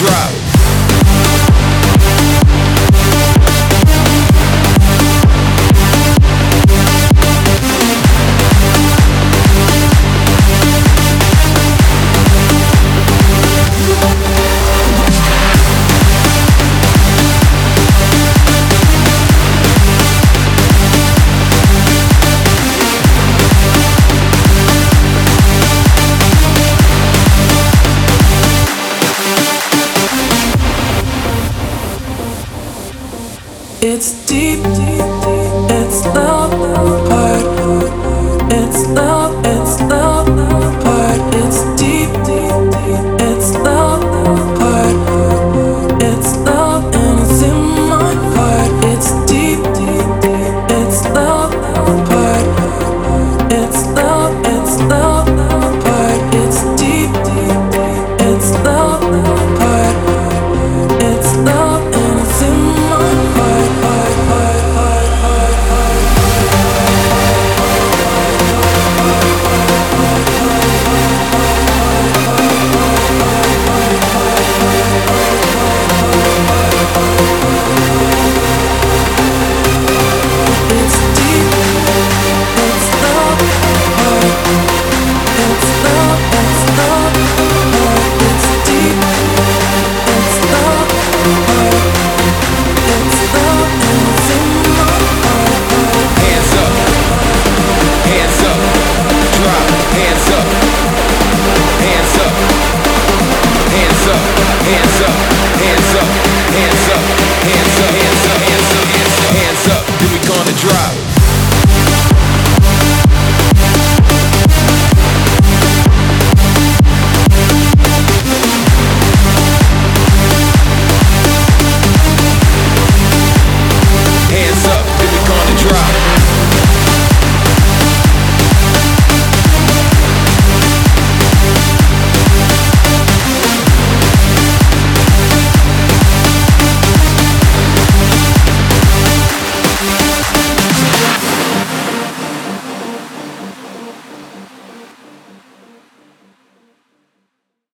drop. it's deep, deep.